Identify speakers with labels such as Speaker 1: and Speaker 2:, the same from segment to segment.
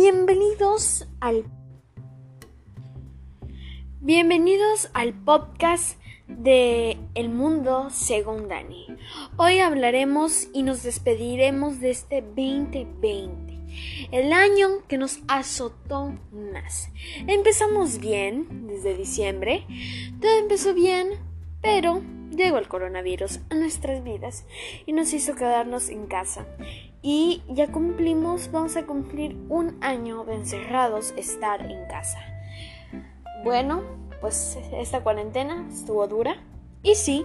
Speaker 1: Bienvenidos al Bienvenidos al podcast de El Mundo según Dani. Hoy hablaremos y nos despediremos de este 2020, el año que nos azotó más. Empezamos bien desde diciembre, todo empezó bien, pero llegó el coronavirus a nuestras vidas y nos hizo quedarnos en casa. Y ya cumplimos, vamos a cumplir un año de encerrados estar en casa. Bueno, pues esta cuarentena estuvo dura. Y sí,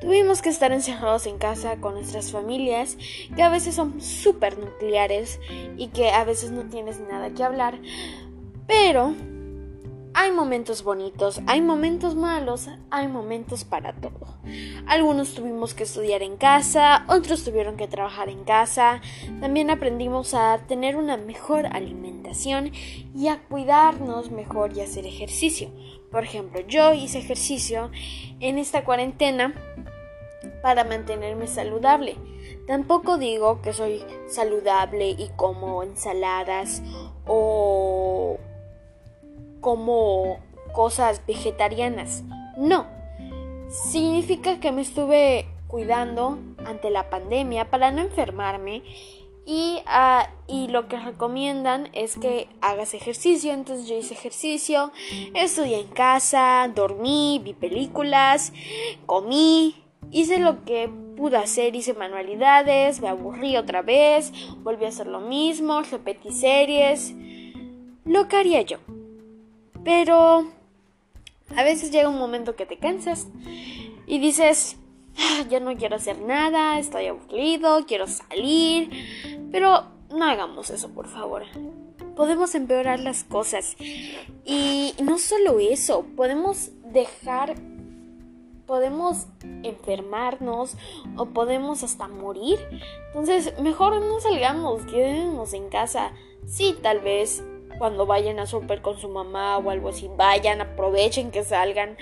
Speaker 1: tuvimos que estar encerrados en casa con nuestras familias, que a veces son súper nucleares y que a veces no tienes nada que hablar. Pero hay momentos bonitos, hay momentos malos, hay momentos para todo. Algunos tuvimos que estudiar en casa, otros tuvieron que trabajar en casa. También aprendimos a tener una mejor alimentación y a cuidarnos mejor y hacer ejercicio. Por ejemplo, yo hice ejercicio en esta cuarentena para mantenerme saludable. Tampoco digo que soy saludable y como ensaladas o como cosas vegetarianas. No. Significa que me estuve cuidando ante la pandemia para no enfermarme y, ah, y, lo que recomiendan es que hagas ejercicio. Entonces yo hice ejercicio, estudié en casa, dormí, vi películas, comí, hice lo que pude hacer, hice manualidades, me aburrí otra vez, volví a hacer lo mismo, repetí series, lo que haría yo. Pero a veces llega un momento que te cansas y dices, ah, ya no quiero hacer nada, estoy aburrido, quiero salir. Pero no hagamos eso, por favor. Podemos empeorar las cosas. Y no solo eso, podemos dejar, podemos enfermarnos o podemos hasta morir. Entonces, mejor no salgamos, quedemos en casa. Sí, tal vez cuando vayan a super con su mamá o algo así, vayan, aprovechen que salgan.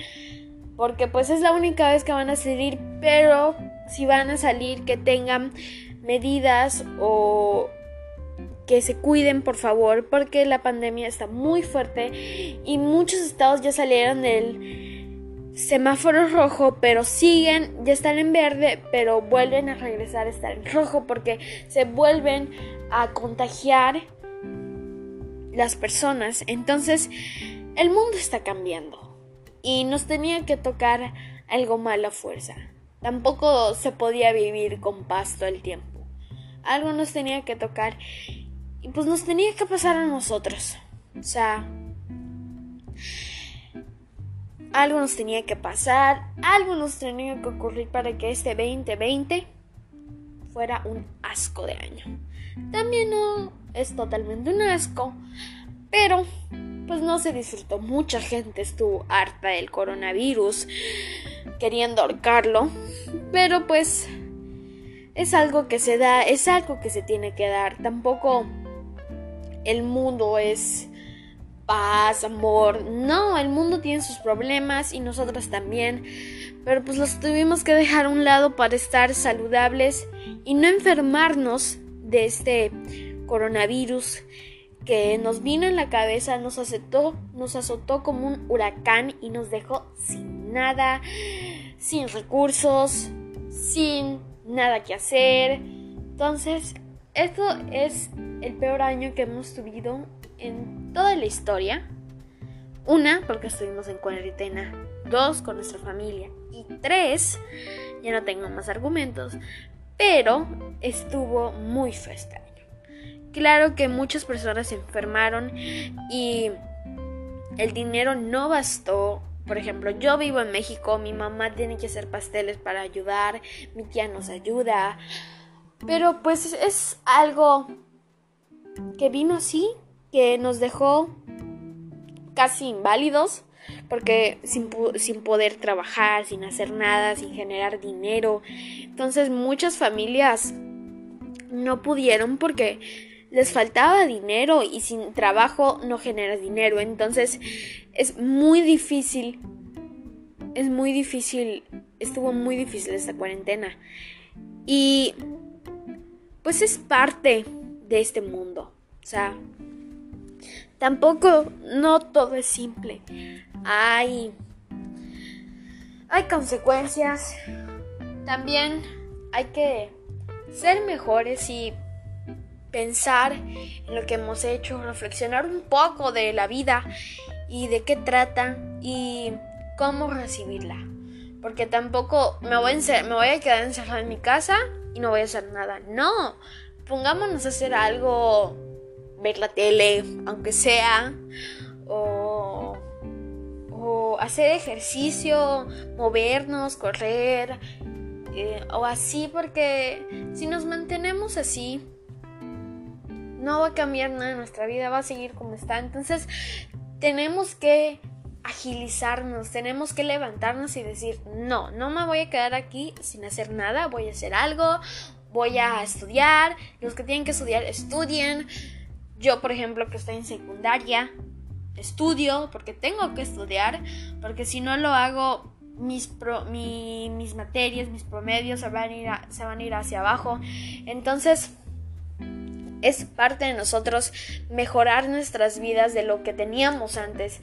Speaker 1: Porque pues es la única vez que van a salir, pero si van a salir que tengan medidas o que se cuiden por favor porque la pandemia está muy fuerte y muchos estados ya salieron del semáforo rojo pero siguen ya están en verde pero vuelven a regresar a estar en rojo porque se vuelven a contagiar las personas. Entonces, el mundo está cambiando y nos tenía que tocar algo malo a fuerza. Tampoco se podía vivir con paz todo el tiempo. Algo nos tenía que tocar y pues nos tenía que pasar a nosotros. O sea, algo nos tenía que pasar, algo nos tenía que ocurrir para que este 2020 fuera un asco de año. También no es totalmente un asco, pero pues no se disfrutó. Mucha gente estuvo harta del coronavirus, queriendo ahorcarlo, pero pues es algo que se da, es algo que se tiene que dar. Tampoco el mundo es paz, amor. No, el mundo tiene sus problemas y nosotros también. Pero pues los tuvimos que dejar a un lado para estar saludables y no enfermarnos de este coronavirus que nos vino en la cabeza, nos aceptó, nos azotó como un huracán y nos dejó sin nada, sin recursos, sin nada que hacer. Entonces, esto es el peor año que hemos tenido en toda la historia. Una, porque estuvimos en cuarentena. Dos, con nuestra familia. Y tres, ya no tengo más argumentos, pero estuvo muy este Claro que muchas personas se enfermaron y el dinero no bastó. Por ejemplo, yo vivo en México, mi mamá tiene que hacer pasteles para ayudar, mi tía nos ayuda. Pero pues es algo que vino así, que nos dejó casi inválidos, porque sin, sin, poder trabajar, sin hacer nada, sin generar dinero. Entonces muchas familias no pudieron porque les faltaba dinero y sin trabajo no generas dinero. Entonces es muy difícil, es muy difícil, estuvo muy difícil esta cuarentena. Y pues es parte de este mundo. O sea, tampoco no todo es simple. Hay hay consecuencias. También hay que ser mejores y pensar en lo que hemos hecho, reflexionar un poco de la vida y de qué trata y cómo recibirla. Porque tampoco me voy, a me voy a quedar encerrada en mi casa y no voy a hacer nada. No, pongámonos a hacer algo, ver la tele, aunque sea, o, hacer ejercicio, movernos, correr, eh, o así, porque si nos mantenemos así, no va a cambiar nada nuestra vida, va a seguir como está. Entonces, tenemos que agilizarnos, tenemos que levantarnos y decir, no, no me voy a quedar aquí sin hacer nada, voy a hacer algo, voy a estudiar, los que tienen que estudiar, estudien. Yo, por ejemplo, que estoy en secundaria, estudio porque tengo que estudiar, porque si no lo hago, mis, mis materias, mis promedios se van, a ir se van a ir hacia abajo. Entonces, es parte de nosotros mejorar nuestras vidas de lo que teníamos antes.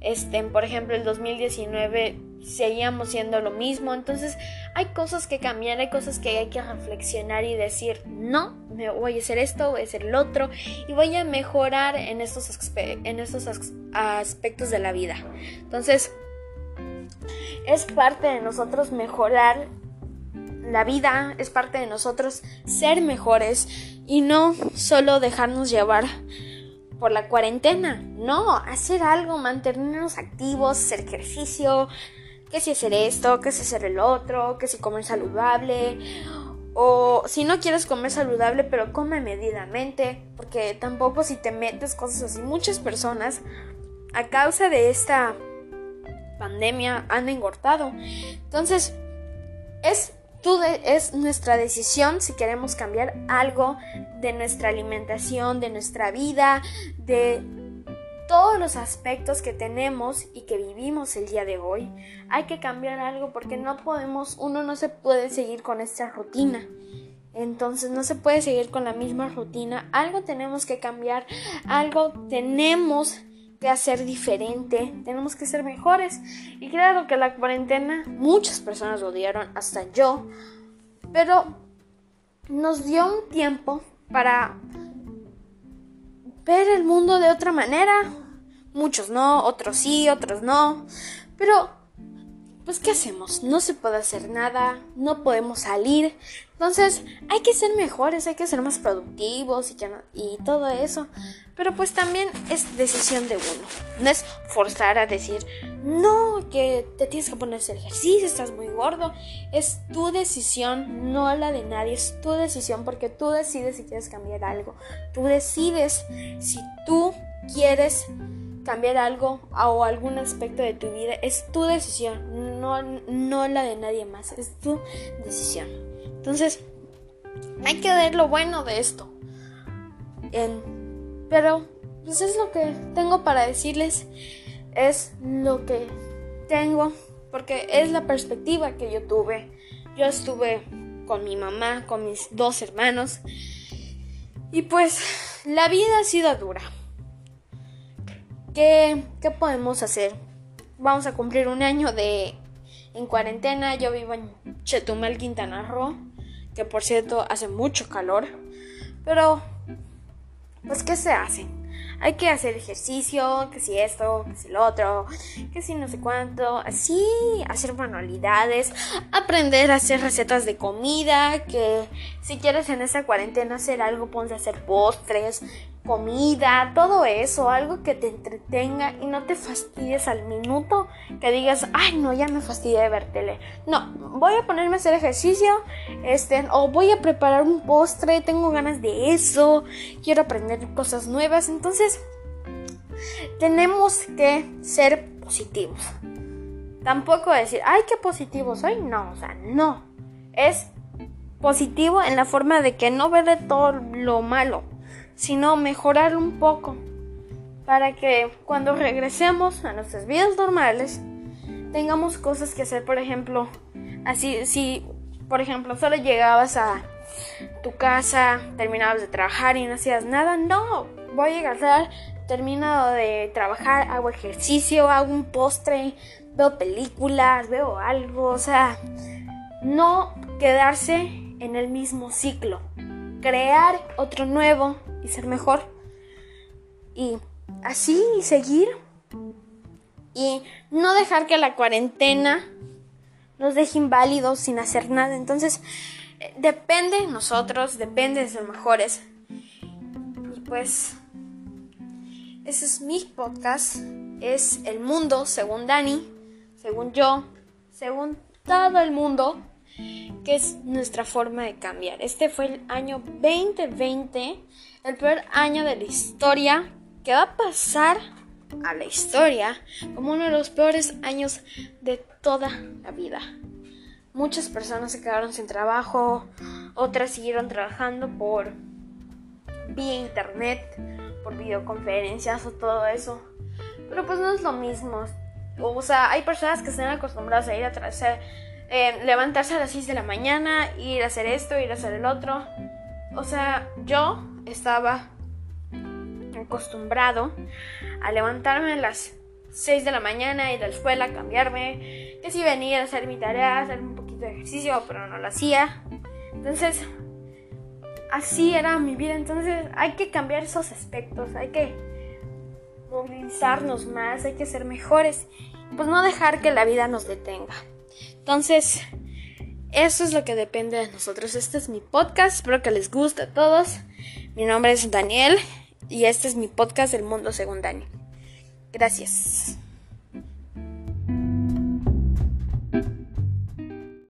Speaker 1: Este, por ejemplo, el 2019 seguíamos siendo lo mismo, entonces hay cosas que cambiar, hay cosas que hay que reflexionar y decir, no, me voy a hacer esto, voy a hacer el otro y voy a mejorar en estos, en estos aspectos de la vida. Entonces, es parte de nosotros mejorar la vida, es parte de nosotros ser mejores y no solo dejarnos llevar por la cuarentena, no, hacer algo, mantenernos activos, hacer ejercicio, que si hacer esto, que si hacer el otro, que si comer saludable, o si no quieres comer saludable, pero come medidamente, porque tampoco si te metes cosas así, muchas personas a causa de esta pandemia han engordado. Entonces, es es nuestra decisión si queremos cambiar algo de nuestra alimentación, de nuestra vida, de todos los aspectos que tenemos y que vivimos el día de hoy. Hay que cambiar algo porque no podemos, uno no se puede seguir con esta rutina. Entonces no se puede seguir con la misma rutina. Algo tenemos que cambiar, algo tenemos que hacer diferente, tenemos que ser mejores. Y claro que la cuarentena muchas personas lo odiaron, hasta yo, pero nos dio un tiempo para ver el mundo de otra manera. Muchos no, otros sí, otros no. Pero, pues, ¿qué hacemos? No se puede hacer nada, no podemos salir. Entonces, hay que ser mejores, hay que ser más productivos y, todo eso. Pero pues también es decisión de uno. No es forzar a decir, no, que te tienes que poner ese ejercicio, estás muy gordo. Es tu decisión, no la de nadie. Es tu decisión porque tú decides si quieres cambiar algo. Tú decides si tú quieres cambiar algo o algún aspecto de tu vida. Es tu decisión, no, no la de nadie más. Es tu decisión. Entonces, hay que ver lo bueno de esto. En pero, pues es lo que tengo para decirles. Es lo que tengo. Porque es la perspectiva que yo tuve. Yo estuve con mi mamá, con mis dos hermanos. Y pues la vida ha sido dura. ¿Qué, qué podemos hacer? Vamos a cumplir un año de en cuarentena. Yo vivo en Chetumal, Quintana Roo, que por cierto hace mucho calor. Pero pues ¿qué se hace? Hay que hacer ejercicio, que si esto, que si lo otro, que si no sé cuánto, así, hacer manualidades, aprender a hacer recetas de comida, que si quieres en esta cuarentena hacer algo, ponte a hacer postres, comida, todo eso, algo que te entretenga y no te fastidies al minuto que digas, ay no, ya me fastidié de ver. No, voy a ponerme a hacer ejercicio, este, o voy a preparar un postre, tengo ganas de eso, quiero aprender cosas nuevas, entonces tenemos que ser positivos. Tampoco decir, ay, qué positivo soy, no, o sea, no. Es positivo en la forma de que no ver todo lo malo sino mejorar un poco para que cuando regresemos a nuestras vidas normales tengamos cosas que hacer, por ejemplo, así si por ejemplo solo llegabas a tu casa, terminabas de trabajar y no hacías nada. No, voy a llegar, termino de trabajar, hago ejercicio, hago un postre, veo películas, veo algo, o sea, no quedarse en el mismo ciclo, crear otro nuevo y ser mejor. Y así seguir y no dejar que la cuarentena nos deje inválidos sin hacer nada. Entonces, eh, depende de nosotros, depende de ser mejores. Y pues, ese es mi podcast. Es el mundo según Dani, según yo, según todo el mundo, que es nuestra forma de cambiar. Este fue el año 2020, el peor año de la historia que va a pasar a la historia como uno de los peores años de toda la vida. Muchas personas se quedaron sin trabajo, otras siguieron trabajando por vía internet, por videoconferencias o todo eso. Pero pues no es lo mismo. O sea, hay personas que están acostumbradas a ir a traer, eh, levantarse a las 6 de la mañana, ir a hacer esto, ir a hacer el otro. O sea, yo estaba acostumbrado a levantarme a las 6 de la mañana, ir a la escuela, cambiarme, que si venía a hacer mi tarea, hacer un poquito de ejercicio, pero no lo hacía. Entonces, así era mi vida. Entonces, hay que cambiar esos aspectos, hay que movilizarnos más, hay que ser mejores, pues no dejar que la vida nos detenga. Entonces, eso es lo que depende de nosotros. Este es mi podcast, espero que les guste a todos. Mi nombre es Daniel y este es mi podcast del mundo según Dani. Gracias.